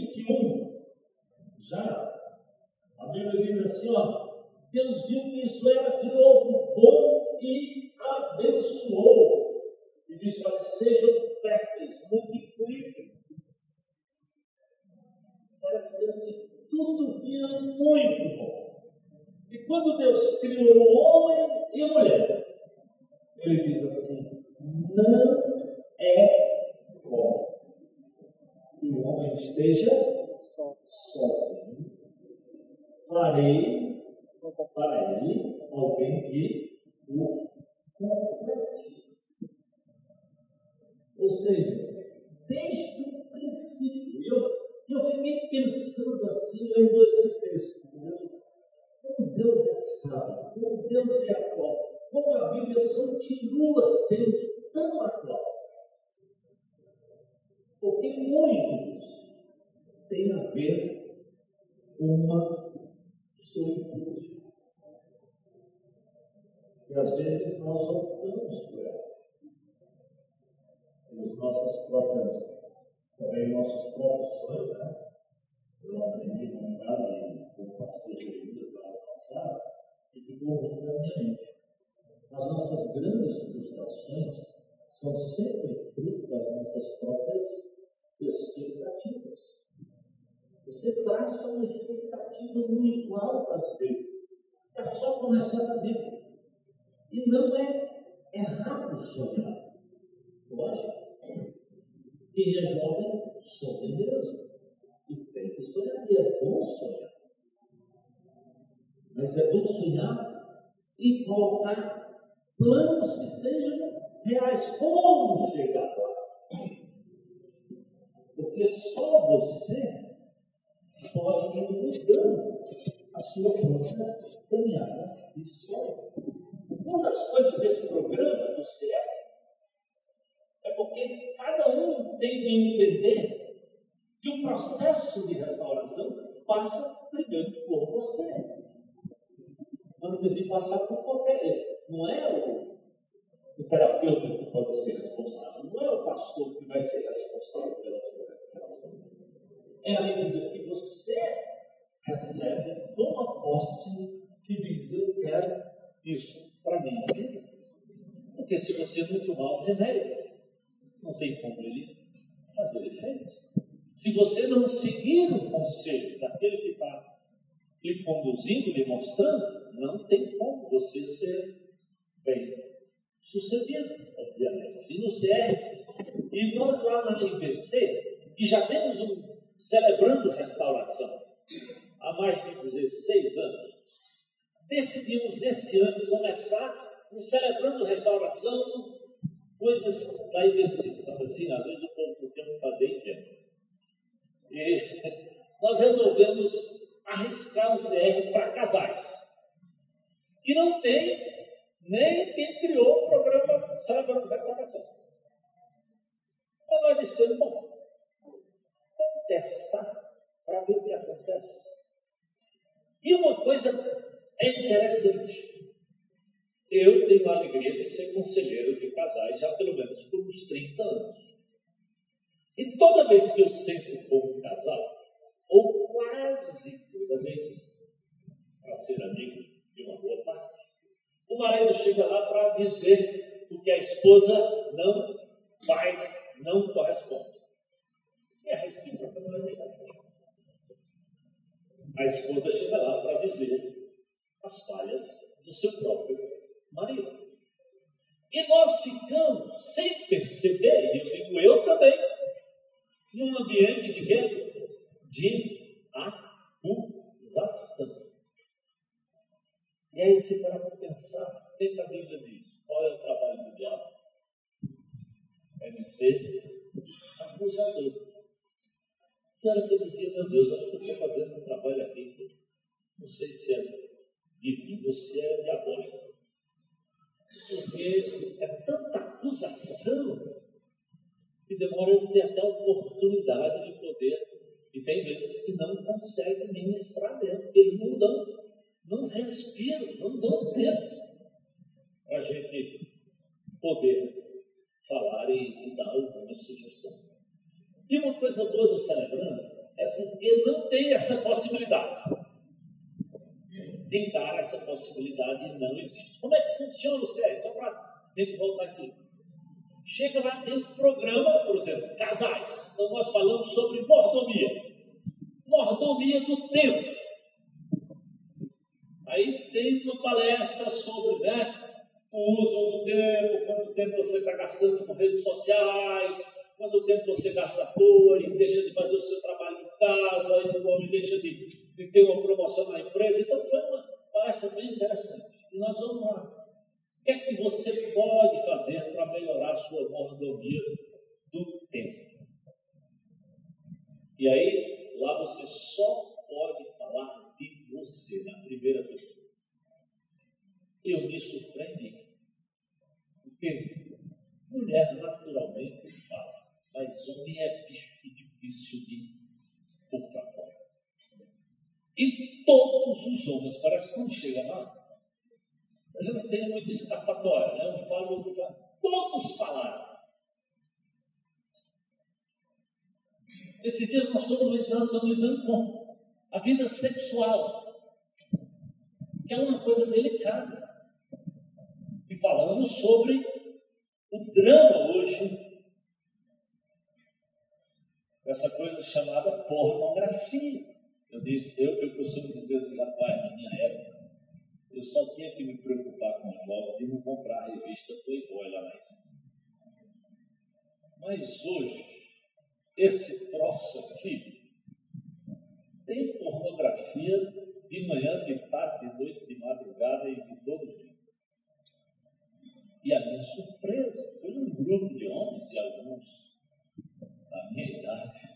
21, já, a Bíblia diz assim, ó, Deus viu que isso era de novo bom e abençoou. E disse, olha, sejam férteis, multipliquem-se. Interessante, tudo vinha muito bom. E quando Deus criou o homem e a mulher, ele diz assim, não é bom que o homem esteja sozinho. Farei para ele alguém que o complete. Ou seja, desde o princípio, eu, eu fiquei pensando assim, lendo esse texto, dizendo, como Deus é sábio, como Deus é atual, como a Bíblia continua sendo tão atual. Porque muitos tem a ver uma solitude. E às vezes nós optamos por ela. Pelos nossos próprios, também nossos próprios sonhos, né? Eu aprendi uma frase com o pastor Jeremias lá no passado, que ficou muito na minha mente. As nossas grandes frustrações são sempre fruto das nossas próprias expectativas. Você traça uma expectativa muito alta às vezes. É só começar a ver. E não é errado sonhar. Lógico. Quem é jovem sonha mesmo. E tem que sonhar. E é bom sonhar. Mas é bom sonhar e colocar planos que sejam reais. Como chegar lá? Porque só você pode ir mudando a sua própria caminhada de sonho. Uma das coisas desse programa do CEP é porque cada um tem que entender que o processo de restauração passa primeiro por você. Antes de passar por qualquer. Não é o, o terapeuta que pode ser responsável, não é o pastor que vai ser responsável pela. É a medida que você recebe, toma posse e diz: Eu quero isso para minha vida. Porque se você não tomar o remédio, não tem como ele fazer efeito. Se você não seguir o conselho daquele que está lhe conduzindo, lhe mostrando, não tem como você ser bem sucedido, obviamente. E no CR, e nós lá na IBC, que já temos um celebrando restauração há mais de 16 anos, decidimos esse ano começar um celebrando restauração coisas da IBC, sabe assim? Às vezes o povo não tem o que fazer em tempo. E nós resolvemos arriscar um CR para casais, que não tem nem quem criou o programa Celebrando Restauração. Então nós dissemos, bom, testar para ver o que acontece. E uma coisa é interessante. eu tenho a alegria de ser conselheiro de casais já pelo menos por uns 30 anos. E toda vez que eu sento com um casal, ou quase toda vez, para ser amigo de uma boa parte, o marido chega lá para dizer o que a esposa O que é que você pode fazer para melhorar a sua mordomia do tempo? E aí, lá você só pode falar de você, na primeira pessoa. Eu me surpreendi. Porque mulher naturalmente fala, mas homem é bicho difícil de pôr para fora. E todos os homens, parece que quando chega lá, eu não tenho muita escapatória, né? eu falo, eu falo. Todos falaram. Esses dias nós estamos lidando, estamos lidando com a vida sexual, que é uma coisa delicada. E falando sobre o drama hoje, essa coisa chamada pornografia. Eu disse, eu, eu costumo dizer rapaz, na minha época, eu só tinha que me preocupar com a volta de não comprar a revista Playboy lá mais. Mas hoje, esse troço aqui tem pornografia de manhã, de tarde, de noite, de madrugada e de todo jeito. E a minha surpresa foi um grupo de homens e alguns da minha idade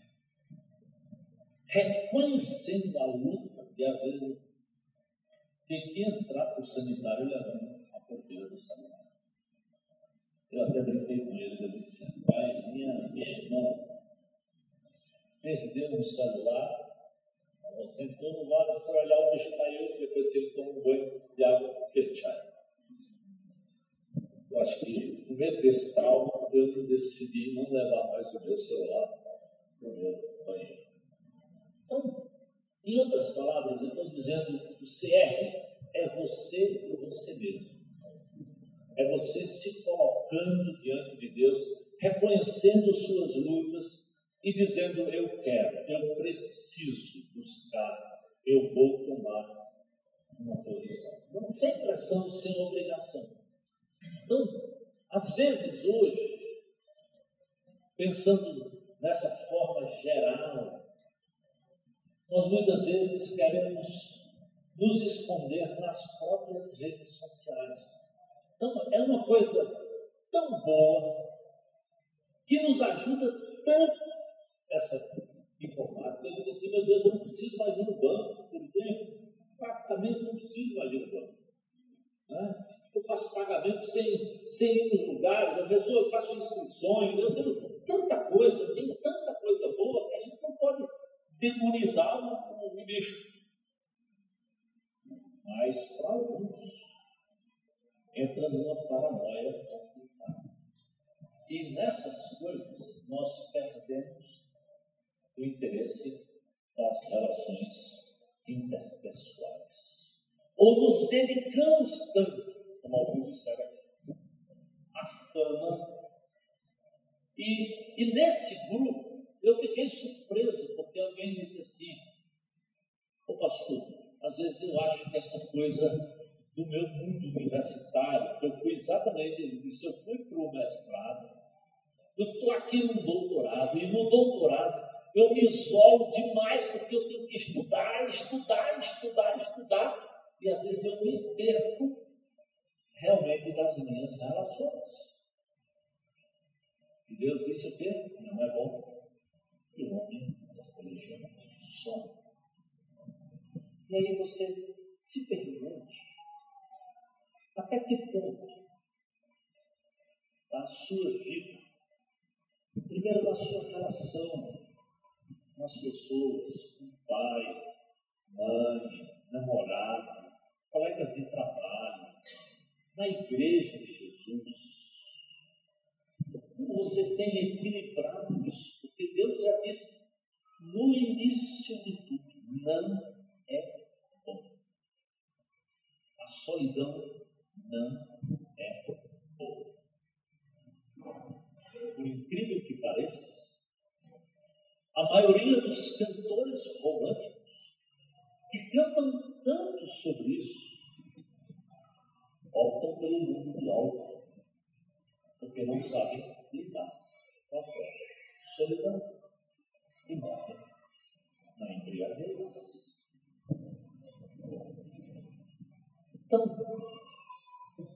reconhecendo a luta e às vezes tem que entrar o sanitário levando a porteira do sanitário. Eu até brinquei com eles, eu disse, pai, minha, minha irmã perdeu um celular, ela sentou no vaso, foi olhar o bicho caiu, depois que ele tomou um banho de água quechai. Eu acho que, no meio desse trauma, eu decidi não levar mais o meu celular para o meu banheiro. Em outras palavras, eu estou dizendo que o CR é você por você mesmo. É você se colocando diante de Deus, reconhecendo suas lutas e dizendo: Eu quero, eu preciso buscar, eu vou tomar uma posição. Não sem pressão, sem obrigação. Então, às vezes hoje, pensando nessa forma geral, nós muitas vezes queremos nos esconder nas próprias redes sociais. Então, é uma coisa tão boa que nos ajuda tanto essa informática. Eu digo assim, meu Deus, eu não preciso mais ir no banco, por exemplo. Praticamente não preciso mais ir no banco. Né? Eu faço pagamento sem, sem ir nos lugares, a pessoa eu faço inscrições, eu tenho tanta coisa, tenho tanta coisa boa que a gente não pode demonizar o, o bicho. Mas para alguns, entra numa paranoia complicada. E nessas coisas nós perdemos o interesse das relações interpessoais. Ou nos dedicamos tanto, como alguns disseram aqui, à fama. E, e nesse grupo eu fiquei surpreso, porque alguém disse assim, ô pastor, às vezes eu acho que essa coisa do meu mundo universitário, eu fui exatamente isso, eu fui para o mestrado, eu estou aqui no doutorado, e no doutorado eu me isolo demais porque eu tenho que estudar, estudar, estudar, estudar, e às vezes eu me perco realmente das minhas relações. E Deus disse o quê? Não é bom que o homem esteja só. E aí você se pergunte até que ponto a sua vida, primeiro na sua relação com as pessoas, com pai, mãe, namorado, colegas de trabalho, na igreja de Jesus, como você tem equilibrado isso? Porque Deus já disse no início de tudo: não é bom. A solidão não é boa. Por incrível que pareça, a maioria dos cantores românticos que cantam tanto sobre isso optam pelo mundo do alto, porque não sabem com a própria solidão e morrem na embriaguez. Então,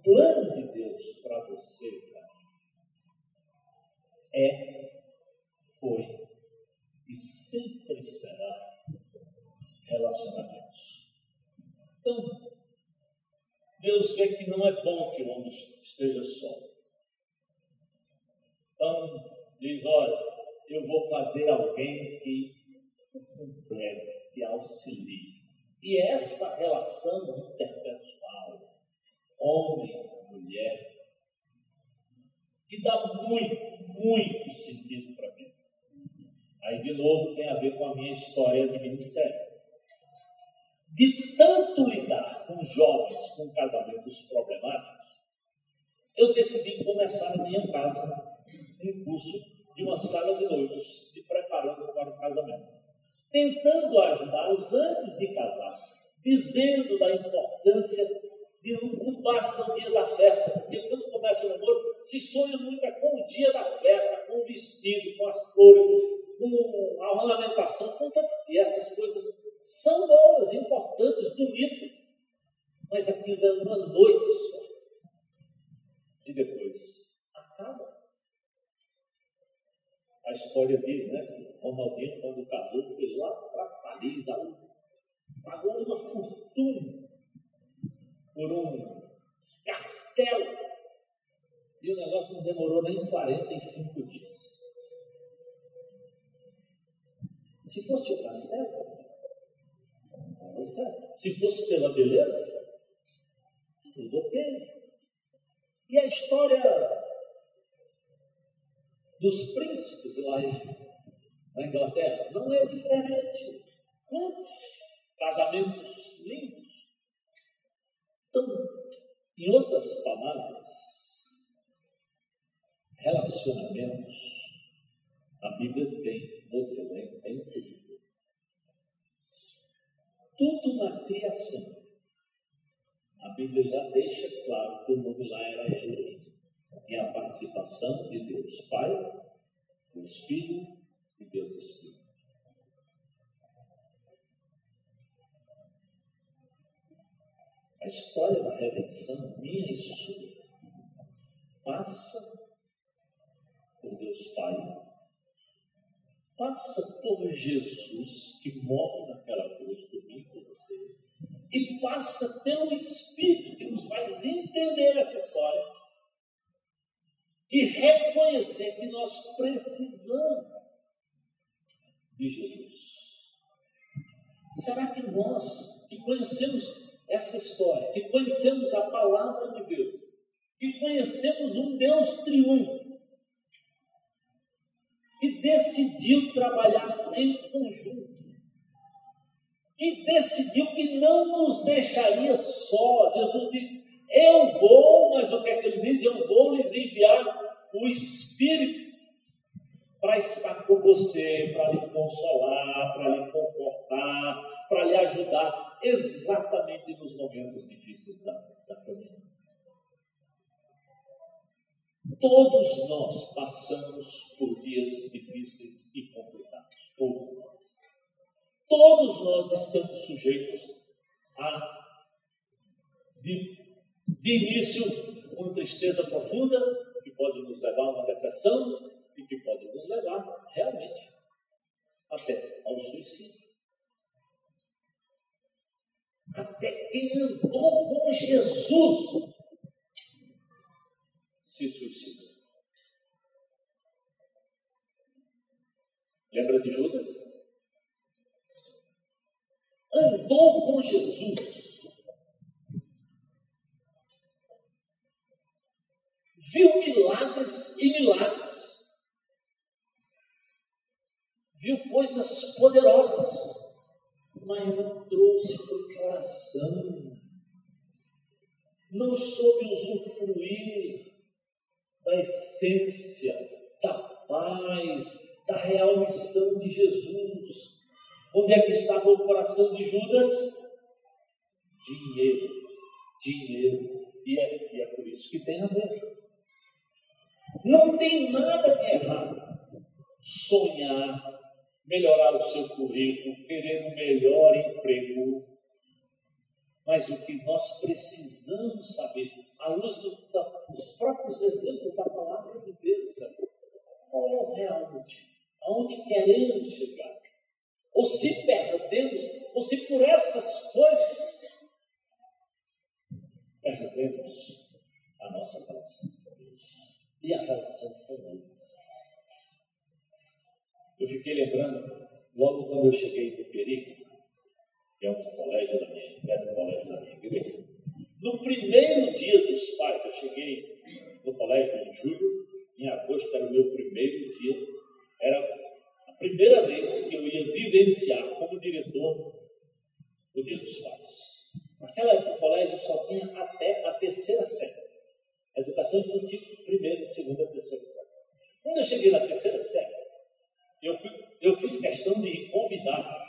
plano de Deus para você, é, foi e sempre será relacionamentos. Então, Deus vê que não é bom que o homem esteja só. Então, diz: olha, eu vou fazer alguém que complete, que auxilie. E essa relação interpessoal homem, mulher, que dá muito, muito sentido para a vida. Aí, de novo, tem a ver com a minha história de ministério. De tanto lidar com jovens com casamentos problemáticos, eu decidi começar na minha casa um curso de uma sala de noivos, de preparando para o casamento. Tentando ajudá-los antes de casar, dizendo da importância de não basta o dia da festa, porque quando começa o namoro, se sonha muito é com o dia da festa, com o vestido, com as cores, com a ornamentação, e essas coisas são boas, importantes, bonitas, mas aquilo é uma noite só. E depois acaba. A história dele, né? Ronaldinho, quando casou, foi lá para Paris, pagou uma fortuna por um castelo. E o negócio não demorou nem 45 dias. Se fosse o castelo, estava certo. Se fosse pela beleza, tudo ok. E a história dos príncipes lá na Inglaterra não é diferente. Quantos casamentos lindos? Então, em outras palavras, relacionamentos, a Bíblia tem modelo, é incrível. Tudo na criação, a Bíblia já deixa claro que o nome lá era Elohim. Tem a participação de Deus Pai, Deus Filho e Deus Espírito. A história da redenção, minha e sua, passa por Deus Pai, passa por Jesus que morre naquela cruz por mim e por você, e passa pelo Espírito que nos faz entender essa história e reconhecer que nós precisamos de Jesus. Será que nós, que conhecemos essa história, que conhecemos a palavra de Deus, que conhecemos um Deus triunfo, que decidiu trabalhar em conjunto, que decidiu que não nos deixaria só. Jesus diz: Eu vou, mas o que é que ele diz? Eu vou lhes enviar o Espírito para estar com você, para lhe consolar, para lhe confortar, para lhe ajudar exatamente nos momentos difíceis da, da caminhada. Todos nós passamos por dias difíceis e complicados. Todos nós. Todos nós estamos sujeitos a, de, de início, uma tristeza profunda, que pode nos levar a uma depressão, e que pode nos levar realmente até ao suicídio. Até quem andou com Jesus se suicidou. Lembra de Judas? Andou com Jesus. Viu milagres e milagres viu coisas poderosas, mas não trouxe para o coração, não soube usufruir da essência, da paz, da real missão de Jesus. Onde é que estava o coração de Judas? Dinheiro, dinheiro. E é, e é por isso que tem a ver. Não tem nada de errado sonhar, melhorar o seu currículo, querer um melhor emprego. Mas o que nós precisamos saber, à luz do, da, dos próprios exemplos da palavra de Deus, é qual é o real motivo? Aonde queremos chegar? Ou se perdemos, ou se por essas coisas perdemos a nossa relação e a relação com mundo. Eu fiquei lembrando, logo quando eu cheguei no Perigo, que é um colégio da minha, é um colégio da minha igreja, no primeiro dia dos pais, eu cheguei no colégio em julho, em agosto era o meu primeiro dia, era a primeira vez que eu ia vivenciar como diretor o dia dos pais. Naquela época o colégio só tinha até a terceira série. Educação infantil, primeira, segunda, terceira série. Quando eu cheguei na terceira série, eu, fui, eu fiz questão de convidar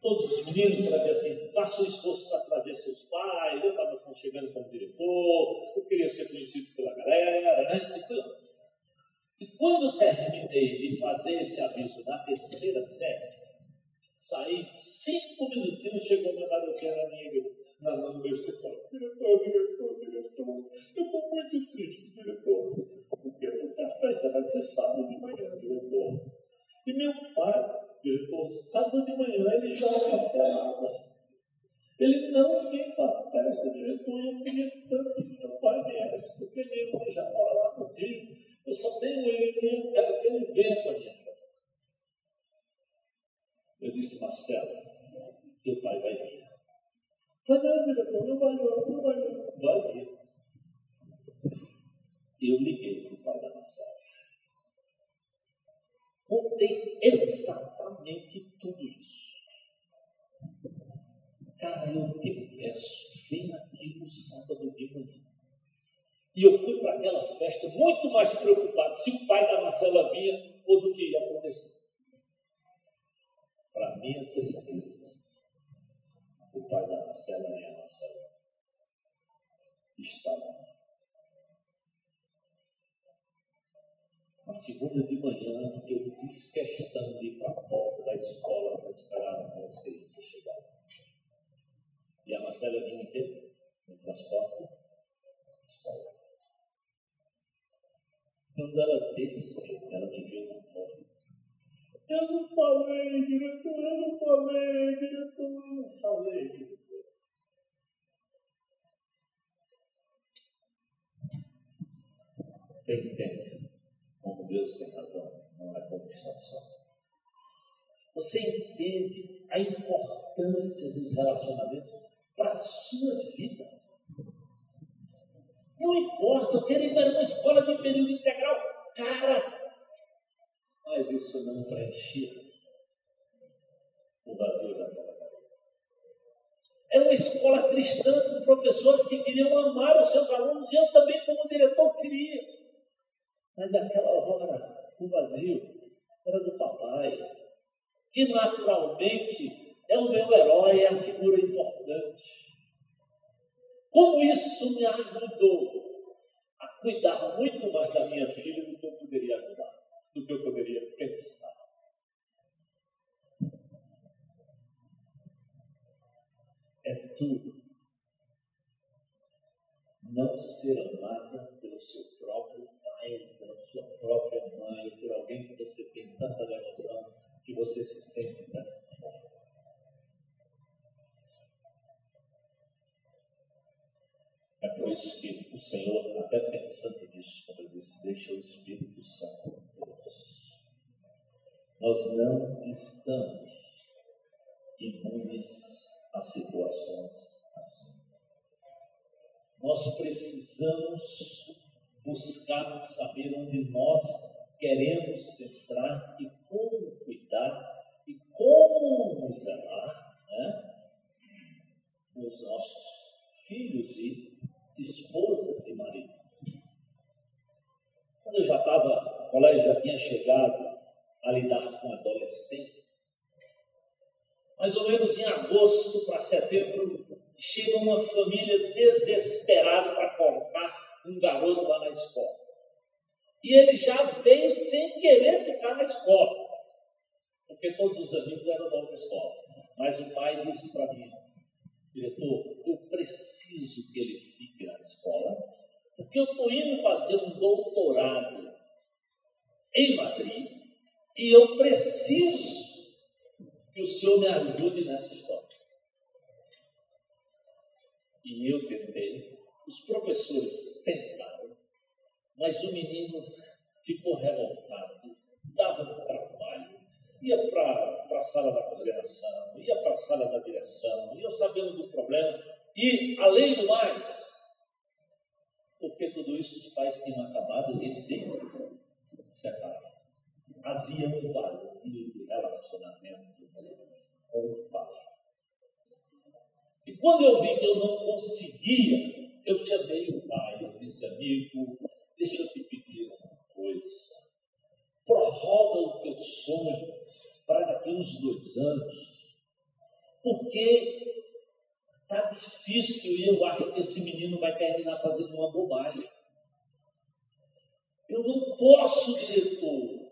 todos os meninos para dizer assim, faça um esforço para trazer seus pais, eu estava chegando como diretor, eu queria ser conhecido pela galera, né? E fui lá. E quando terminei de fazer esse aviso na terceira série, saí cinco minutinhos, chegou uma garotinha na minha na, no meu escritório. Diretor, diretor, diretor, eu estou muito triste, diretor. Porque a festa vai ser sábado de manhã, diretor. E meu pai, diretor, sábado de manhã ele joga pelada. Ele não vem para a festa, diretor. Eu queria tanto que meu pai viesse, porque minha já mora lá no Rio. Eu só tenho ele e eu quero que ele venha para a minha festa. Eu disse, Marcelo, teu pai vai vir. Vai não. Eu liguei para o pai da Marcela contém exatamente tudo isso. Cara, eu te peço, vem aqui no sábado de manhã. E eu fui para aquela festa muito mais preocupado se o pai da Marcela vinha ou do que ia acontecer. Para minha tristeza, o pai da Marcela nem a Marcela estava Na segunda de manhã, eu fiz questão de ir para a porta da escola para esperar as crianças chegarem. E a Marcela vinha aqui, no transporte, escola. Quando ela desceu, ela me viu na porta. Eu não falei, diretor, eu não falei, diretor, eu não falei, diretor. Você entende? como Deus tem razão, não é compensação. Você entende a importância dos relacionamentos para a sua vida. Não importa, eu quero ir para uma escola de período integral. Cara, mas isso não preenchia o vazio daquela cabeça. Era uma escola cristã com professores que queriam amar os seus alunos e eu também, como diretor, queria. Mas aquela hora, o vazio era do papai, que naturalmente é o meu herói, é a figura importante. Como isso me ajudou a cuidar muito mais da minha filha do que eu poderia ajudar, do que eu poderia pensar. É tudo. Não ser amada pelo seu próprio pai, pela sua própria mãe, por alguém que você tem tanta devoção que você se sente dessa forma. É por isso que o Senhor, até pensando nisso, quando ele disse, deixa o Espírito Santo. Nós não estamos imunes a situações assim. Nós precisamos buscar saber onde nós queremos entrar e como cuidar e como nos amar né? os nossos filhos e esposas e maridos. Quando eu já estava, o colégio já tinha chegado a lidar com adolescentes, mais ou menos em agosto para setembro, chega uma família desesperada para colocar um garoto lá na escola. E ele já veio sem querer ficar na escola, porque todos os amigos eram da escola. Mas o pai disse para mim, diretor, eu preciso que ele fique na escola, porque eu estou indo fazer um doutorado em Madrid e eu preciso que o senhor me ajude nessa história. E eu tentei, os professores tentaram, mas o menino ficou revoltado, dava trabalho, ia para a sala da coordenação, ia para a sala da direção, ia sabendo do problema, e, além do mais, porque tudo isso os pais tinham acabado de se separar. Havia um vazio de relacionamento com o pai. E quando eu vi que eu não conseguia, eu chamei o pai, eu disse, amigo, deixa eu te pedir uma coisa. Prorroga o teu sonho para daqui uns dois anos, porque está difícil e eu acho que esse menino vai terminar fazendo uma bobagem. Eu não posso, diretor.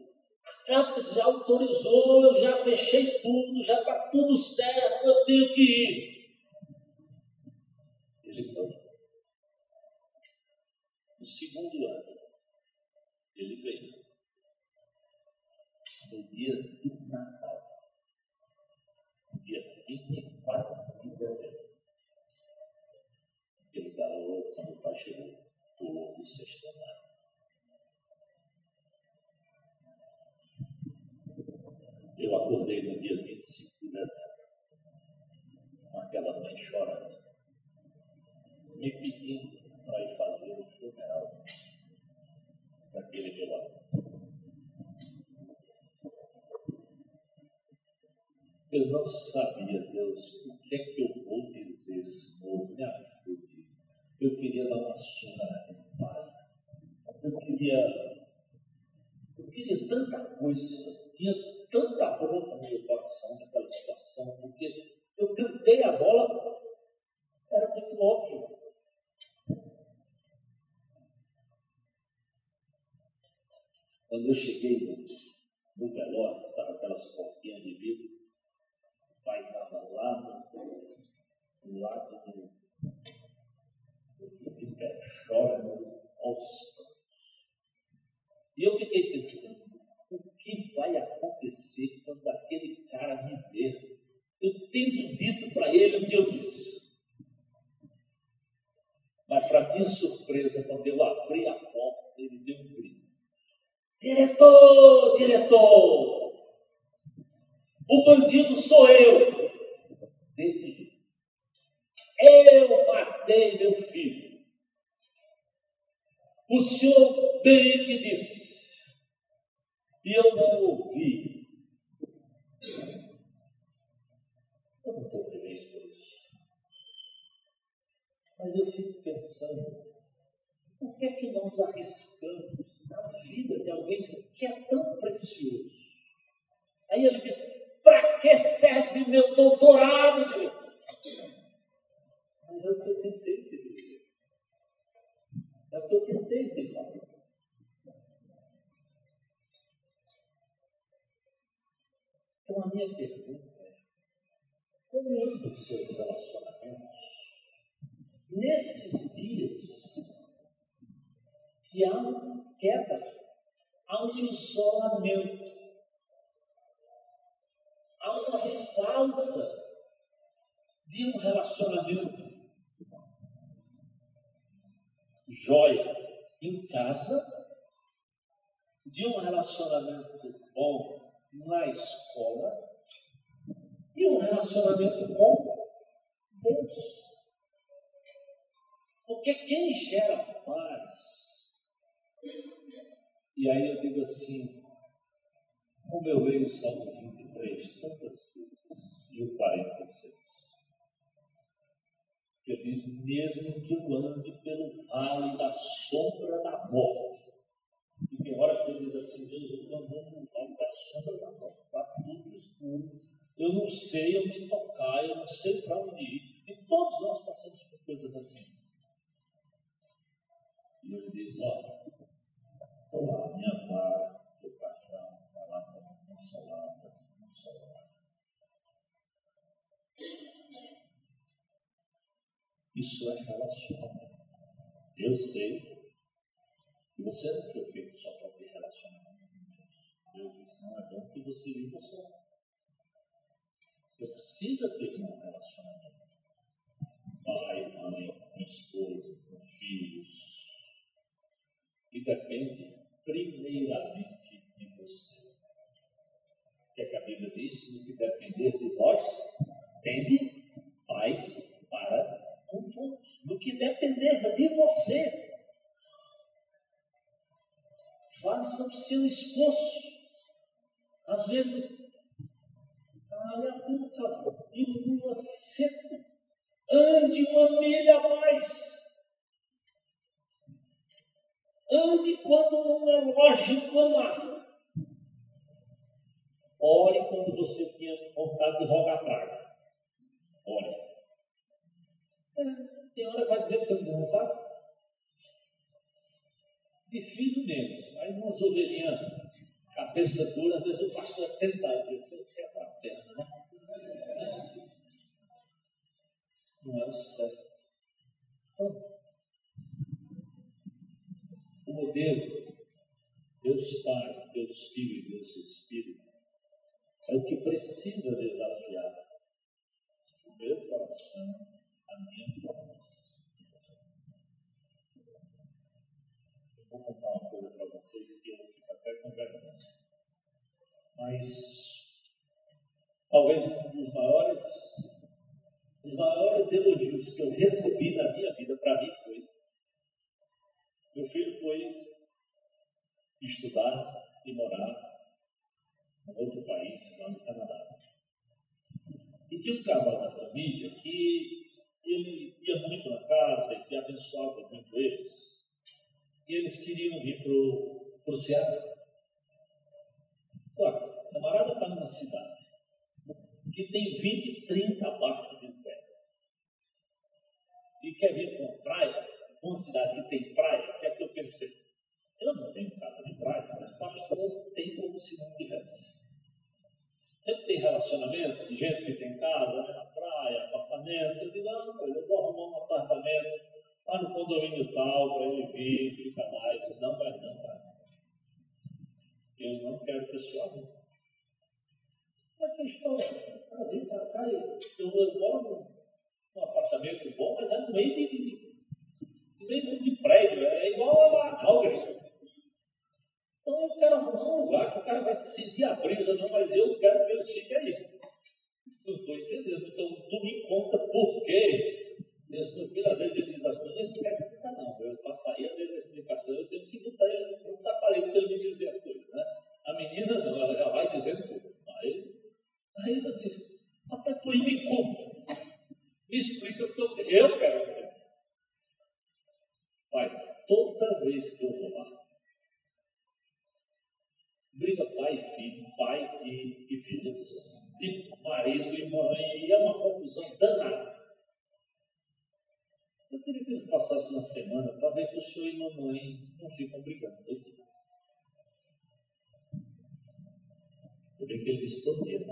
A CAPES já autorizou, eu já fechei tudo, já está tudo certo, eu tenho que ir. Ele foi. No segundo ano, ele veio. No dia do Natal, dia 24 de dezembro, ele falou quando o pai chegou, pulou sexto andar. Acordei no dia 25 de dezembro, com aquela mãe chorando, me pedindo para ir fazer o funeral daquele meu amigo. Eu não sabia, Deus, o que é que eu vou dizer, Senhor, me ajude. Eu queria dar uma surra naquele pai. Eu queria, eu queria tanta coisa, tinha tanta bronca no meu coração naquela situação, porque eu cantei a bola, era muito óbvio. Quando eu cheguei no, no velório, estava aquelas portinhas de vidro, o pai estava lá do lado do. Eu de pé, aos cantos. E eu fiquei pensando, que vai acontecer quando aquele cara me ver? Eu tenho dito para ele o que eu disse. Mas, para minha surpresa, quando eu abri a porta, ele deu um grito. Diretor, diretor! O bandido sou eu! Desse. Eu matei meu filho. O senhor bem que disse, e eu não ouvi. Eu não estou feliz por isso. Mas eu fico pensando, por que é que nós arriscamos a vida de alguém que é tão precioso? Aí ele diz, para que serve meu doutorado? Mas eu tentei te dizer. É o que eu tentei Então a minha pergunta é, como anda os seus relacionamentos nesses dias que há uma queda, há um isolamento, há uma falta de um relacionamento jóia em casa, de um relacionamento bom na escola e um relacionamento com Deus. Porque quem gera paz, e aí eu digo assim, como eu leio o Salmo 23 tantas vezes, e o 46, que diz, mesmo que eu ande pelo vale da sombra da morte. E tem hora que você diz assim, Deus, eu estou andando no vale da sombra da morte, está tudo escuro, eu não sei onde tocar, eu não sei para onde ir. E todos nós passamos por coisas assim. E ele diz, olha, estou lá, minha vara, teu paixão, vai lá para me consolar, para me consolar. Isso é relacionamento. Eu sei você não foi feito só para ter relacionamento com Deus. Deus disse, não é bom que você viva só. Você precisa ter um relacionamento. Pai, mãe, com esposa, com filhos. E depende primeiramente de você. O que, é que a Bíblia diz? No que depender de vós, tende paz para com todos, do que depender de você. Faça o seu esforço. Às vezes, calha a boca, engula seco, ande uma milha a mais. Ande quando um relógio amar. Ore quando você tinha vontade de rogar praia. Ore. É, tem hora que vai dizer que você não tem vontade. De filho menos. Aí umas ovelhinhas, cabeça dura, às vezes o pastor é tentado, você quer a perna, né? Não é o certo. Então, o modelo, Deus Pai, Deus Filho e Deus Espírito, é o que precisa desafiar o meu coração a minha paz. Vou contar uma coisa para vocês que eu ficar até com vergonha. Mas talvez um dos maiores, os maiores elogios que eu recebi na minha vida para mim foi meu filho foi estudar e morar em outro país, lá no Canadá. E tinha um casal da família que ele ia muito na casa e abençoava muito eles. E eles queriam vir para o Ceará. Olha, o camarada está numa cidade que tem 20, 30 abaixo de zero. E quer vir para praia, uma cidade que tem praia, que é que eu pensei. Eu não tenho casa de praia, mas pastor tem como se não tivesse. Sempre tem relacionamento de gente que tem casa, né, na praia, apartamento. Eu digo, ah, eu vou arrumar um apartamento condomínio tal, para ele vir, fica mais. Não vai, não vai. Eu não quero pessoal. Mas que história? Para vir para cá, eu, eu moro num apartamento bom, mas é no meio de, no meio de prédio, é igual a Calgary. Então eu quero arrumar um lugar que o cara vai sentir a brisa, não, mas eu quero que ele fique aí. Não estou entendendo. Então tu me conta por que Meu filho, às vezes, ele diz as coisas, ele não quer explicar, não. Eu passaria, às vezes, a explicação, eu tenho que botar ele no da parede para ele me dizer as coisas. Né? A menina, não, ela já vai dizendo tudo. Aí, aí eu disse, papai, pois me conta. Me explica, porque eu, eu quero. Pai, toda vez que eu vou lá, briga pai e filho, pai e, e filhas, e marido e mãe, e é uma confusão danada. Eu queria que eles passassem uma semana que o senhor e mamãe não ficam brigando. Eu vi que ele escondia.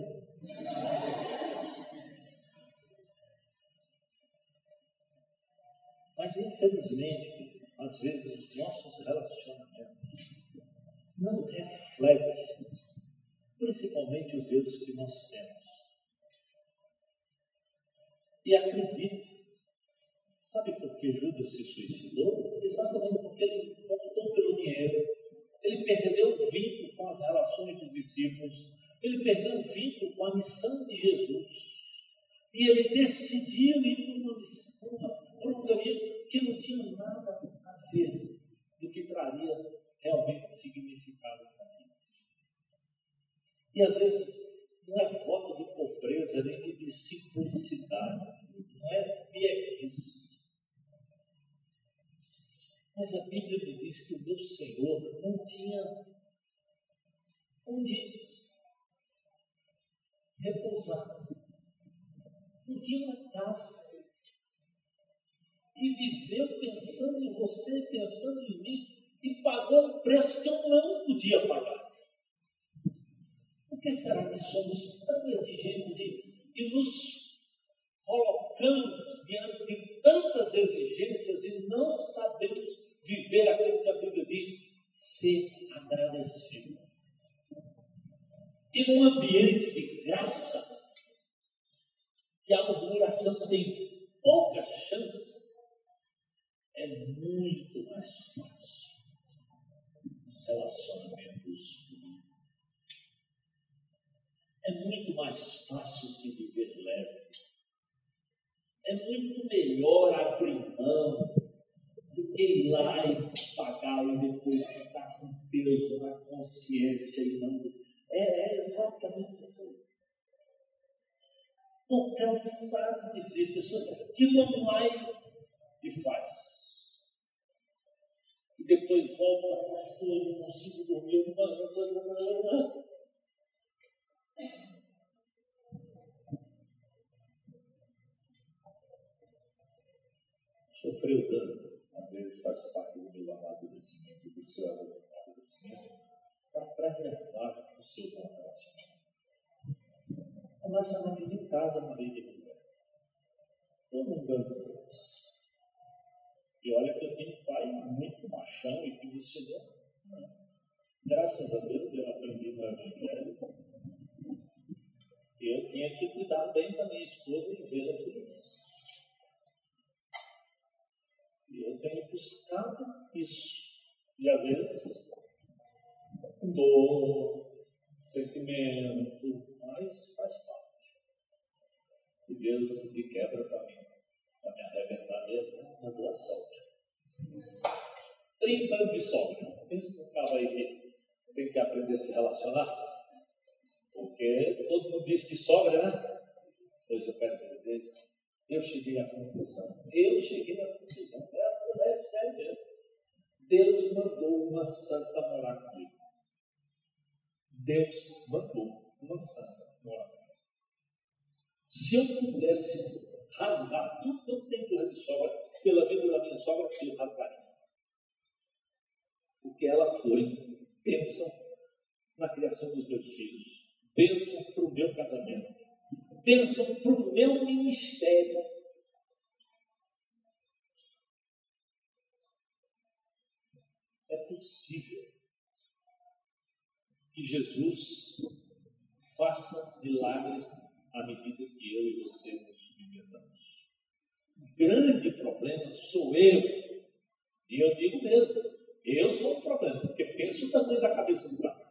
Mas, infelizmente, às vezes os nossos relacionamentos não refletem, principalmente o Deus que nós temos. E acredite, Sabe por que Judas se suicidou? Exatamente porque ele optou pelo dinheiro. Ele perdeu o vínculo com as relações dos discípulos. Ele perdeu o vínculo com a missão de Jesus. E ele decidiu ir por uma missão, por um caminho que não tinha nada a ver do que traria realmente significado para ele. E às vezes não é foto de pobreza nem de simplicidade, não é pieguice mas a Bíblia me diz que o meu Senhor não tinha onde repousar. Não tinha uma casa. E viveu pensando em você, pensando em mim, e pagou um preço que eu não podia pagar. Por que será que somos tão exigentes e, e nos colocamos diante de tantas exigências e não sabemos viver aquilo que a Bíblia diz, ser agradecido. E num ambiente de graça, que a murmuração tem pouca chance, é muito mais fácil os relacionamentos é muito mais fácil se viver leve. É muito melhor abrir mão do que ir lá e pagar e depois ficar com peso na consciência e não. É, é exatamente isso. Estou cansado de ver pessoas que vão lá e, faz. E depois volta, pastor, não consigo dormir. Sofreu dano vezes faz parte do meu amadurecimento, do seu amadurecimento, para preservar o seu bom relacionamento. Relacionamento de casa, marido e mulher. Eu não ganho Deus. E olha que eu tenho um pai muito machão e que me ensinou. Graças a Deus eu aprendi no Evangelho. Eu tinha que cuidar bem da minha esposa e vê-la feliz. Eu tenho buscado isso. E às vezes, dor, sentimento, mas faz parte. E Deus me quebra para mim, para me arrebentar mesmo, na boa sorte. 30 anos de sogra. Pensa no cara aí que tem que aprender a se relacionar. Porque todo mundo diz que sogra, né? Pois eu quero dizer, eu cheguei à conclusão. Eu cheguei à conclusão. É, sério mesmo. Deus mandou uma santa morar comigo. Deus mandou uma santa morar comigo. Se eu pudesse rasgar tudo que eu tenho por de sogra, pela vida da minha sogra, eu rasgaria. Porque ela foi bênção na criação dos meus filhos, bênção para o meu casamento, bênção para o meu ministério. É possível que Jesus faça milagres à medida que eu e você nos submetamos. O grande problema sou eu. E eu digo mesmo, eu sou o problema, porque penso também da cabeça do cara.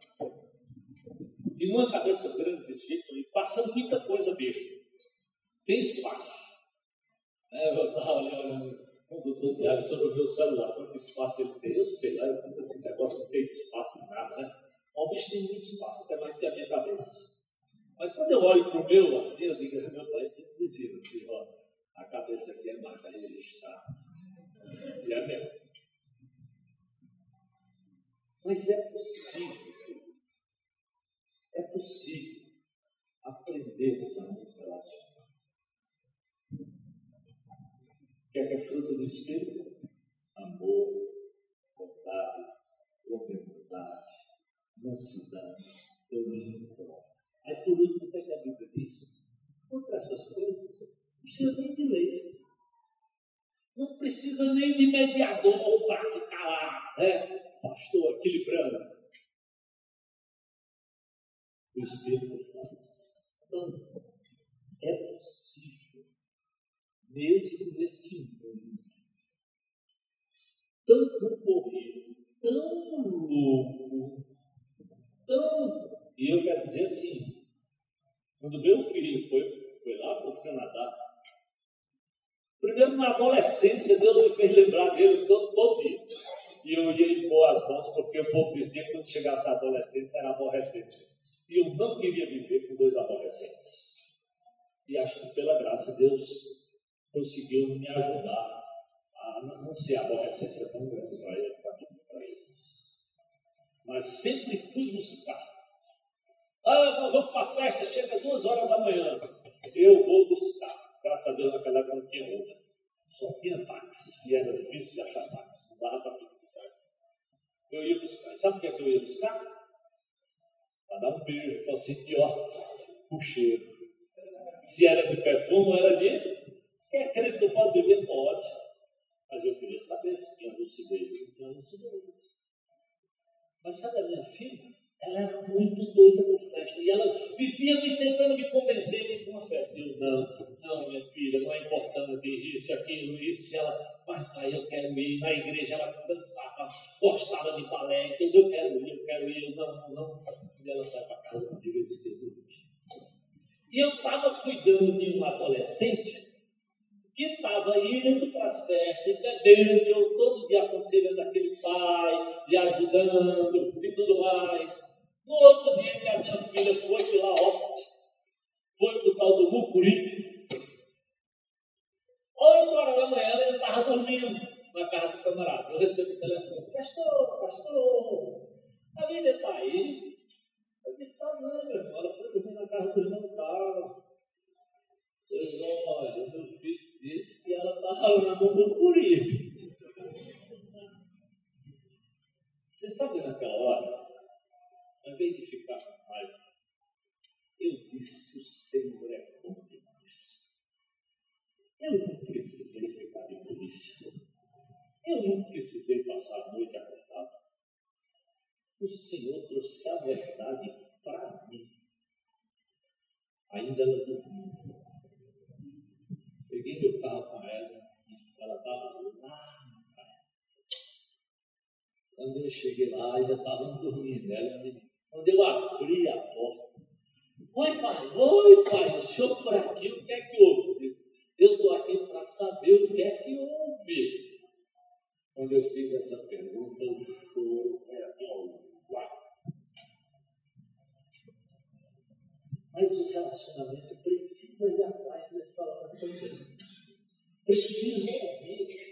E numa cabeça grande desse jeito, passa muita coisa mesmo. Tem espaço. É, eu estava do meu celular, quanto espaço ele tem, eu sei lá, eu tenho esse negócio, não sei de espaço, nada, né? O bicho tem muito espaço, até mais que a minha cabeça. Mas quando eu olho para o meu, assim, eu digo, meu pai sempre dizia, eu ó, a cabeça aqui é marca, ele está. E é mesmo. Mas é possível, é possível aprendermos a nos relacionar. O é fruto do Espírito? Amor, bondade, humildade, mansidão, domínio próprio. Aí por último, o é que a Bíblia diz? Contra essas coisas, não precisa nem de lei. Não precisa nem de mediador para ficar lá, né? pastor, equilibrando. O Espírito faz. Então, é possível, mesmo nesse mundo tão concorrido, tão louco, tão. E eu quero dizer assim, quando meu filho foi, foi lá para o Canadá, primeiro na adolescência Deus me fez lembrar dele todo, todo dia e eu ia impor as mãos, porque o povo dizia que quando chegasse a adolescência era aborrecente. E eu não queria viver com dois aborrecentes. E acho que pela graça Deus conseguiu me ajudar a não ser aborrecência tão grande para ele, para eles. Mas sempre fui buscar. Ah, nós vamos para a festa, chega duas horas da manhã. Eu vou buscar. Graças a Deus naquela época não tinha outra. Só tinha táxi. E era difícil de achar táxi. Não dava para eu ia buscar. Sabe o que, é que eu ia buscar? Para dar um beijo, para sentir ó, o cheiro. Se era de perfume, era de. Quem acredita que pode beber? Pode. Mas eu queria saber se tinha lucidez ou não tinha lucidez. Mas sabe a minha filha? Ela era muito doida por festa. E ela vivia me tentando me convencer a ir para uma festa. Eu, não, não, minha filha, não é importante isso, aquilo, isso. E ela, mas pai, eu quero ir. Na igreja ela dançava, gostava de balé. Eu, eu quero ir, eu quero ir. Eu, não, não. E ela sai para casa uma vez E eu estava cuidando de um adolescente que estava indo para as festas, bebendo, todo dia aconselhando aquele pai, lhe ajudando e tudo mais. No outro dia que a minha filha foi de lá, ó, foi para o tal do Mucuripe. Oito horas da manhã ela estava dormindo na casa do camarada. Eu recebi o telefone, pastor, pastor, a vida está aí. Eu disse, está não, meu irmão. Ela foi dormir na casa do irmão tal. Disse, olha, meu filho disse que ela estava lá no Mucuripe. Você sabe naquela hora? Ao invés de ficar com raiva, eu disse: o Senhor é bom demais. Eu não precisei ficar de polícia. Eu não precisei passar a noite acordado. O Senhor trouxe a verdade para mim. Ainda ela dormindo. Peguei meu carro com ela ela estava lá quando eu cheguei lá, ainda estavam dormindo. Ela me quando eu abri a porta, Oi, pai, oi, pai, o senhor por aqui, o que é que houve? Eu disse, eu estou aqui para saber o que é que houve. Quando eu fiz essa pergunta, o choro foi assim, ó. Mas o relacionamento precisa ir atrás dessa hora também. Precisa ouvir.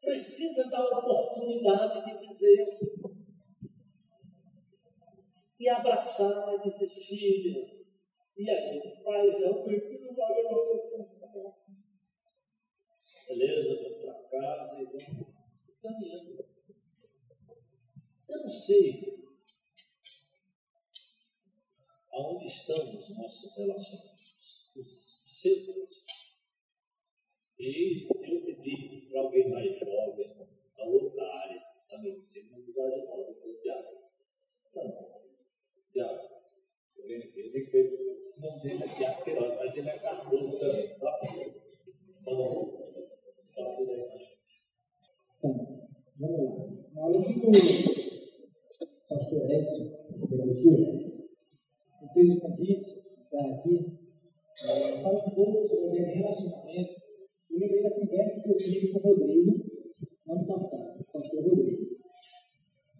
Precisa dar oportunidade de dizer e abraçar e dizer, filha, e aí, pai, realmente não valeu a pena. Beleza, vamos para casa e vamos caminhando. Eu não sei aonde estão os nossos relacionamentos, os seus relacionamentos. E eu pedi para alguém mais jovem, da outra área da medicina, nos ajudar o diálogo. Não, Tiago. Ele foi, não dele é Tiago Queiroz, mas ele é Cardoso também, sabe? Então, fala tudo aí gente. Tá, vamos lá. Na hora que o pastor Edson, pelo aqui, Edson, fez o convite para aqui, é, fala um pouco sobre o relacionamento. Eu lembrei da conversa que eu tive com o Rodrigo, ano passado, o pastor Rodrigo.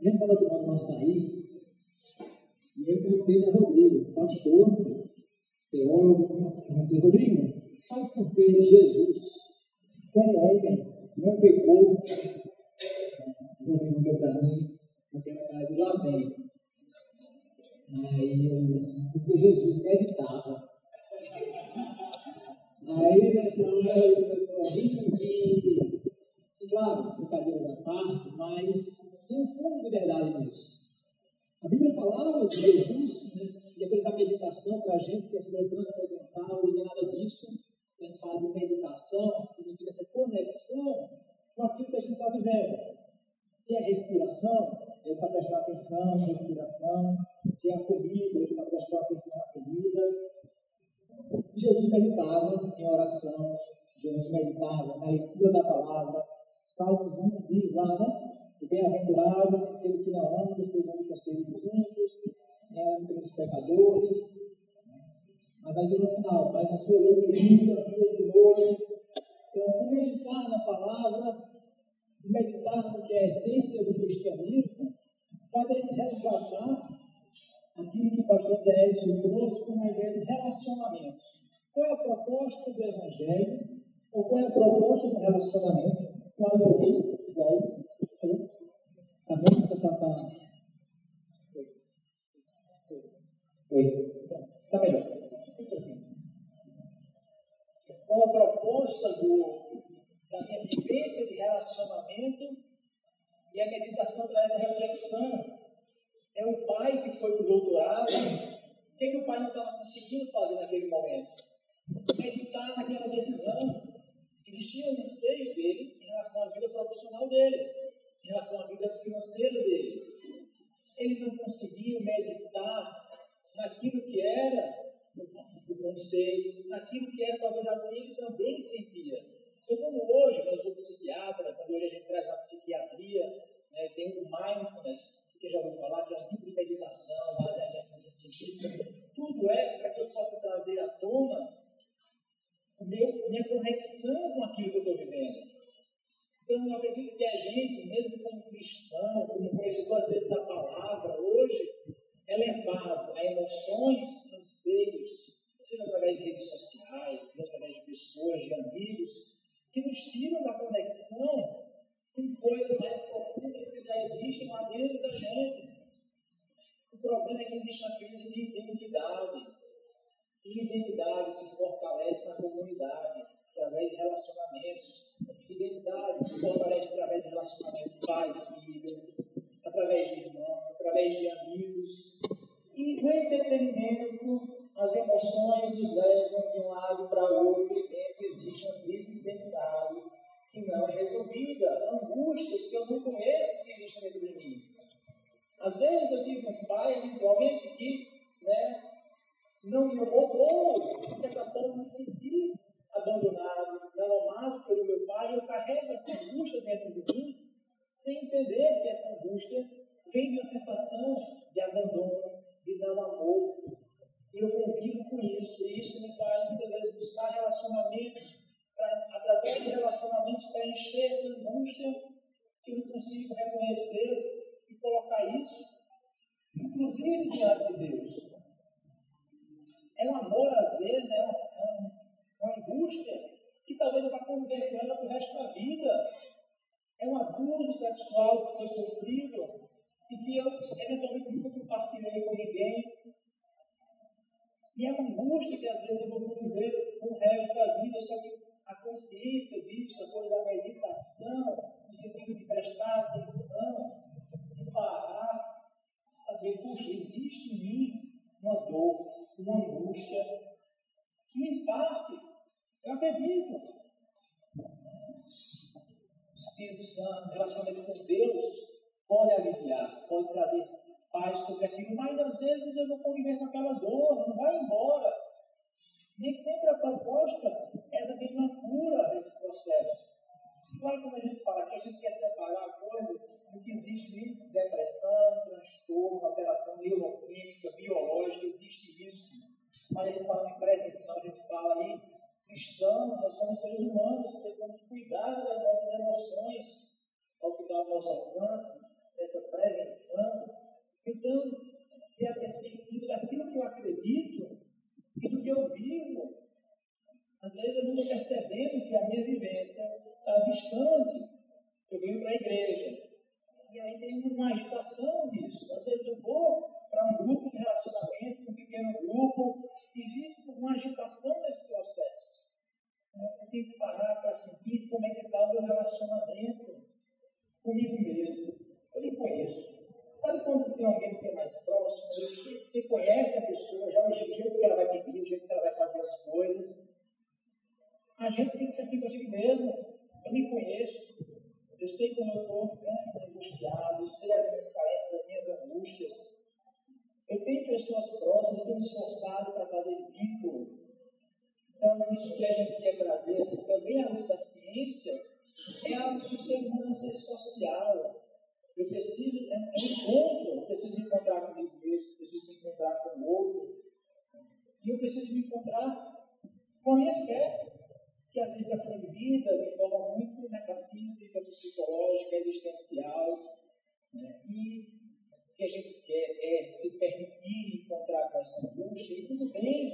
Gente estava tomando um açaí e eu perguntei a Rodrigo, pastor, teólogo, perguntei, Rodrigo, sabe por que Jesus, como homem, não pecou? O Rodrigo olhou para mim, aquela cara de lá vem. Aí eu disse, porque Jesus meditava. Aí nessa hora ele começou a rir e, claro, brincadeiras à parte, mas tem um fundo de verdade nisso. A Bíblia falava de Jesus, né, depois da meditação para a gente, que é transcendental e nada disso. A gente fala de meditação, significa essa conexão com aquilo que a gente está vivendo. Se é respiração, ele está prestando atenção na respiração. Se é a comida, ele está prestando atenção. Jesus meditava em oração, Jesus meditava na leitura da palavra. Salmos 1 diz lá, né? O bem-aventurado aquele que não anda segundo o conselho dos ímpios, nem anda os pecadores. Mas vir no final, vai na sua lei dia, dia de noite. Então, meditar na palavra, meditar no que é a essência do cristianismo, faz a gente resgatar aquilo que o pastor Zé Edson trouxe como uma ideia de relacionamento. Qual é a proposta do Evangelho? Ou qual é a proposta do relacionamento? Qual é o Tá bom? Tá, tá, tá. Oi. Está melhor. Qual a proposta do, da minha vivência de relacionamento e a meditação traz a reflexão? É o pai que foi para o doutorado. O que, que o pai não estava conseguindo fazer naquele momento? Meditar naquela decisão. Existia um anseio dele em relação à vida profissional dele em relação à vida financeira dele. Ele não conseguiu meditar naquilo que era o conselho, naquilo que era talvez ele também sentia. Então, como hoje, né, eu sou psiquiatra, quando hoje a gente traz a psiquiatria, né, tem o mindfulness, você já ouviu falar, que é um tipo de meditação baseada em científica. Tudo é para que eu possa trazer à tona meu, minha conexão com aquilo que eu estou vivendo. Então, eu acredito que a gente, mesmo como cristão, como conhecedor às vezes da palavra, hoje é levado a emoções, anseios, Espírito Santo, relacionamento com Deus, pode aliviar, pode trazer paz sobre aquilo, mas às vezes eu vou conviver com aquela dor, não vai embora. Nem sempre a proposta é da mesma cura desse processo. Claro, quando a gente fala que a gente quer separar a coisa do que existe de depressão, transtorno, alteração neuroquímica, biológica, existe isso. Mas a gente fala de prevenção, a gente fala aí cristão, nós somos seres humanos, precisamos cuidar das nossas emoções, ao que dá ao nosso alcance, dessa prevenção, cuidando a perspectiva daquilo que eu acredito e do que eu vivo. Às vezes eu não estou percebendo que a minha vivência está distante. Eu venho para a igreja. E aí tem uma agitação disso. Às vezes eu vou para um grupo de relacionamento, um pequeno grupo, e existe uma agitação nesse processo. Eu tenho que parar para sentir como é que está o meu relacionamento comigo mesmo. Eu me conheço. Sabe quando você tem alguém que é mais próximo? Você conhece a pessoa, já o jeito que ela vai pedir, o jeito que ela vai fazer as coisas. A gente tem que ser assim comigo mesmo. Eu me conheço. Eu sei como eu estou né, angustiado, eu sei as minhas carências, as minhas angústias. Eu tenho pessoas próximas, eu tenho esforçado para fazer vínculo. Então, isso que a gente quer trazer, assim, também à luz da ciência, é algo que o ser humano é um ser social. Eu preciso, é um encontro, eu preciso me encontrar comigo mesmo, eu preciso me encontrar com o outro. E eu preciso me encontrar com a minha fé, que às vezes está sendo vivida de forma muito metafísica, psicológica, existencial. Né? E o que a gente quer é se permitir encontrar com essa angústia, e tudo bem,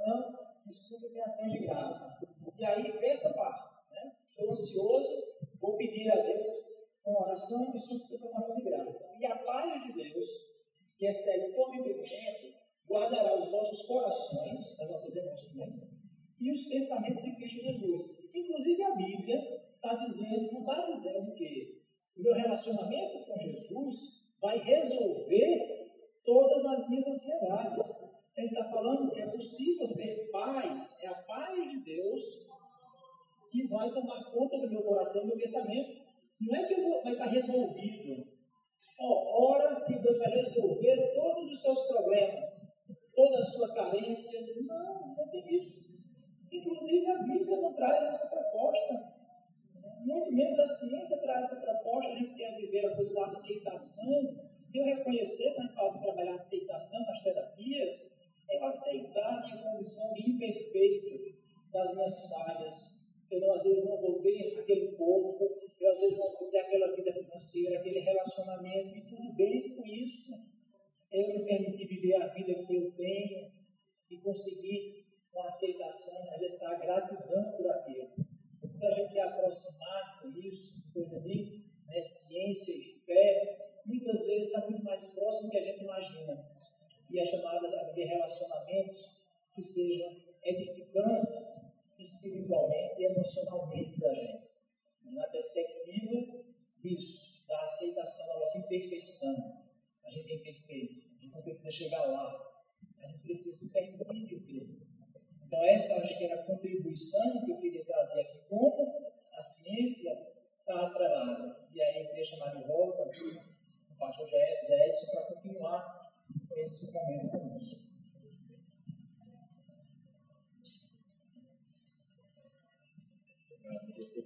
oração e suplicações de graça. E aí, essa parte. Né? Estou ansioso, vou pedir a Deus com oração e suplicação de graça. E a paz de Deus, que excede todo entendimento, guardará os vossos corações, as nossas emoções, e os pensamentos em Cristo Jesus. Inclusive a Bíblia está dizendo, não está dizendo que o meu relacionamento com Jesus vai resolver todas as minhas ansiedades. Ele está falando que é possível ter paz, é a paz de Deus que vai tomar conta do meu coração do meu pensamento. Não é que vai estar resolvido, Oh, ora que Deus vai resolver todos os seus problemas, toda a sua carência. Não, não tem isso. Inclusive a Bíblia não traz essa proposta. Muito menos a ciência traz essa proposta. A gente tem a viver a coisa da aceitação. Eu reconhecer, quando gente fala de trabalhar a aceitação nas terapias, é eu aceitar a minha condição de imperfeito das minhas falhas. Eu às vezes não vou ter aquele corpo eu às vezes não vou ter aquela vida financeira, aquele relacionamento, e tudo bem com isso. Eu me permitir viver a vida que eu tenho e conseguir com aceitação, exercitar gratidão por aquilo. Então a gente quer aproximar com isso, coisa de né, ciência e fé, muitas vezes está muito mais próximo do que a gente imagina. E é chamadas a viver relacionamentos que sejam edificantes espiritualmente e emocionalmente da gente na perspectiva disso, da aceitação da nossa imperfeição. A gente é imperfeito, a gente não precisa chegar lá, a gente precisa se permitir viver. Então, essa acho que era a contribuição que eu queria trazer aqui, como a ciência está atrelada. E aí eu queria chamar de volta o pastor Zé Edson para continuar esse momento conosco.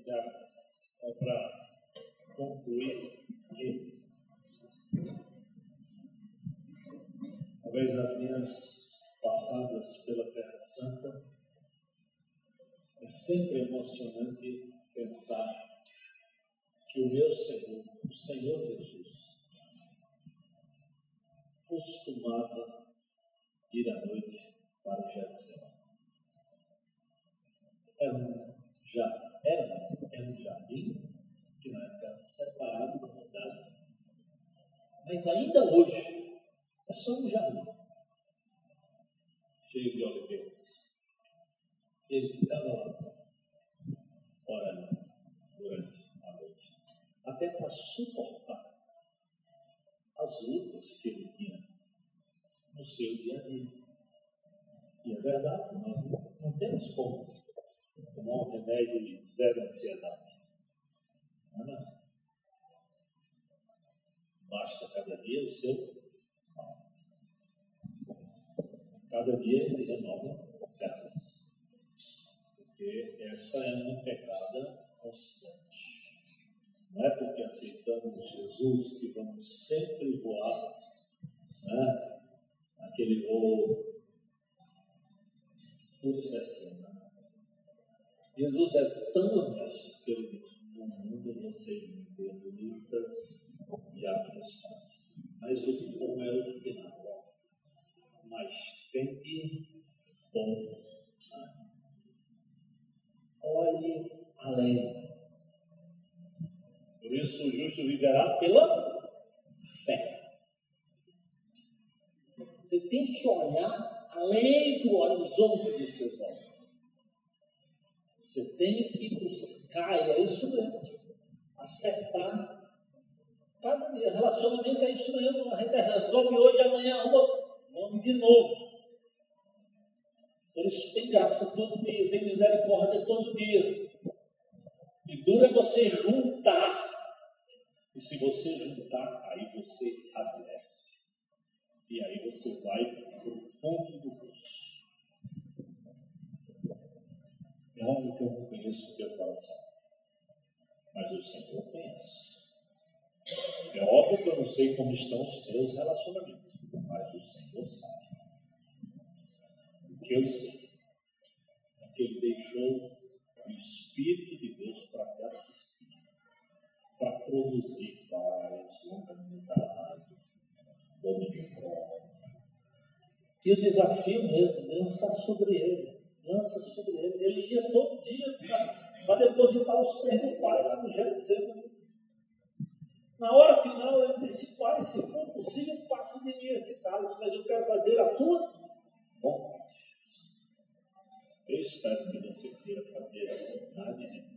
Obrigado, só para concluir que talvez nas minhas passadas pela Terra Santa é sempre emocionante pensar que o meu Senhor, o Senhor Jesus, costumava ir à noite para o Getsemane. Era um, já, era, era um jardim que na época era separado da cidade. Mas ainda hoje é só um jardim cheio de oliveiras. Ele ficava lá, orando durante a noite, até para suportar as lutas que ele tinha no seu dia a dia. E é verdade, nós não temos como um remédio de zero ansiedade. Não, não. Basta cada dia o seu Cada dia ele renova graça. Porque essa é uma pegada constante. Não é porque aceitamos Jesus que vamos sempre voar né? aquele voo tudo certinho. Né? Jesus é tão honesto que ele diz: No mundo vocês vão lutas e aflições. Mas o como é o final. Mas sempre bom. Olhe além. Por isso o justo viverá pela fé. Você tem que olhar além do horizonte dos seus olhos. Você tem que buscar, e é isso mesmo, acertar cada dia. Relacionamento é isso mesmo. A gente resolve hoje, amanhã, vamos de novo. Por isso tem graça todo dia, tem misericórdia todo dia. E dura você juntar. E se você juntar, aí você adoece. E aí você vai para o fundo do poço. É óbvio que eu não conheço o teu coração. Mas o Senhor conhece. É óbvio que eu não sei como estão os seus relacionamentos. Mas o Senhor sabe que eu sei é que Ele deixou o Espírito de Deus para te assistir, para produzir paz, longanimidade, domínio próprio. E o desafio mesmo, lançar sobre ele, lança sobre ele. Ele ia todo dia para depositar os pés do Pai lá no Getsemane. Na hora final, ele disse: Pai, se for possível, passe de mim esse cálice, mas eu quero fazer a tua vontade. Eu espero que você queira fazer a vontade de Deus.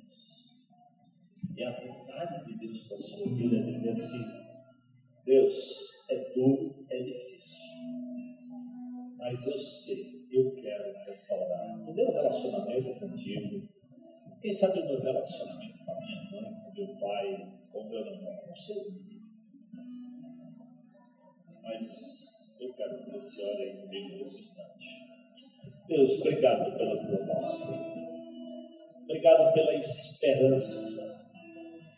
E a vontade de Deus para a sua vida é dizer assim: Deus, é duro, é difícil. Mas eu sei, restaurar o meu relacionamento contigo. Quem sabe o meu relacionamento com a minha mãe, com meu pai, com meu irmão, não sei. Mas eu quero que você olhe comigo nesse instante. Deus, obrigado pela tua palavra. Obrigado pela esperança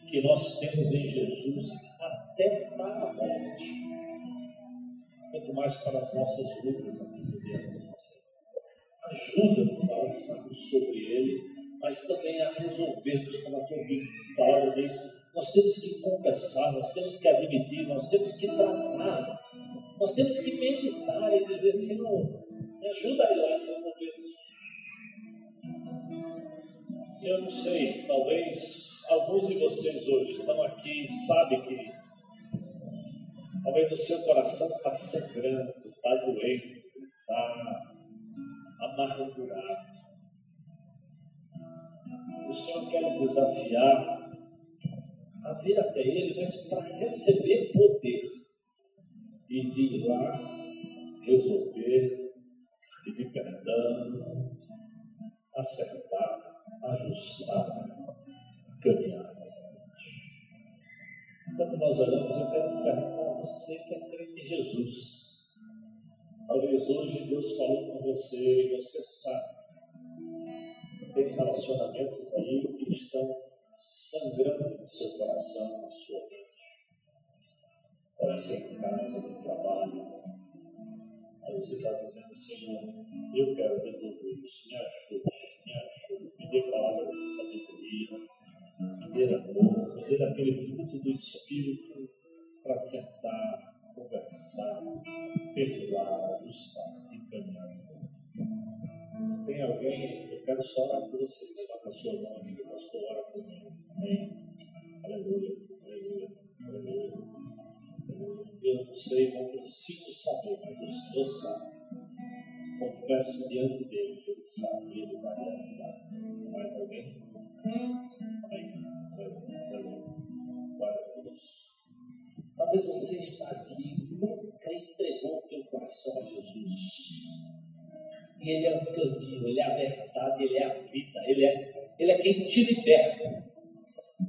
que nós temos em Jesus até para a morte. Muito mais para as nossas lutas aqui no dia de Ajuda-nos a lançarmos sobre ele, mas também a resolvermos, como a tua palavra diz, nós temos que confessar, nós temos que admitir, nós temos que tratar, nós temos que meditar e dizer, Senhor, me ajuda a ir lá eu não sei, talvez alguns de vocês hoje estão aqui e sabem que talvez o seu coração está sangrando, está doendo, está O Senhor quer desafiar a vir até Ele, mas para receber poder e de ir lá resolver, pedir perdão, acertar ajustar, caminhar. Quando nós olhamos, eu quero perguntar a você que é em Jesus. Talvez hoje Deus falou com você e você sabe. Tem relacionamentos aí que estão sangrando no seu coração, na sua mente. Pode ser em casa, no trabalho. Aí você está dizendo, Senhor, eu quero resolver isso, me ajude, me ajude dê palavras de sabedoria, ter aquele fruto do Espírito para sentar, conversar, perdoar, ajustar e caminhar. Se tem alguém, eu quero só orar por você. Levanta a sua mão, amigo. Pastor, ora por mim. Amém. Aleluia, aleluia, aleluia. Eu não sei, não preciso saber, mas o Senhor sabe. Confesso diante dele que ele sabe e ele vai me ajudar. Mais alguém? Amém. Glória a Deus. Talvez você está Ele é o caminho, Ele é a verdade, Ele é a vida, Ele é, ele é quem te liberta.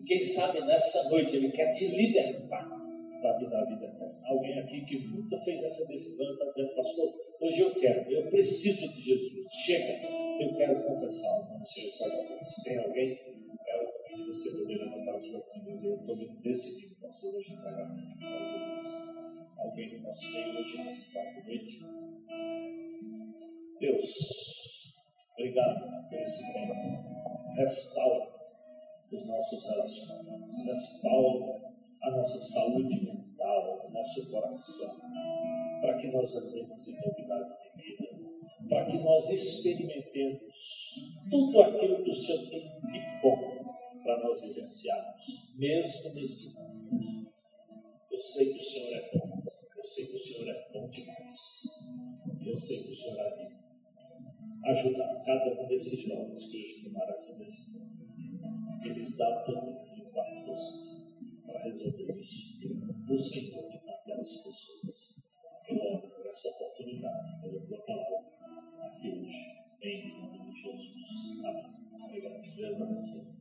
Quem sabe nessa noite Ele quer te libertar para te dar vida eterna. Alguém aqui que nunca fez essa decisão está dizendo, pastor, hoje eu quero, eu preciso de Jesus. Chega, eu quero confessar o do Senhor Salvador. Se tem alguém, quero que você poder levantar a sua mão e dizer, eu estou decidido, pastor, hoje entregar a Jesus. Alguém no nosso meio hoje nessa quarta noite? Deus, obrigado por esse tempo. Restaura os nossos relacionamentos, restaura a nossa saúde mental, o nosso coração, para que nós andemos em novidade de vida, para que nós experimentemos tudo aquilo que o Senhor tem de bom para nós vivenciarmos, mesmo nesse mundo. Eu sei que o Senhor é bom, eu sei que o Senhor é bom demais, eu sei que o Senhor é ajudar cada um desses jovens que hoje tomaram essa decisão. Eles dão tudo, e dá força para resolver isso. Busquem comunicar aquelas pessoas. Eu oro por essa oportunidade, pela tua palavra, aqui hoje, em nome de Jesus. Amém. Obrigado. Deus abençoe.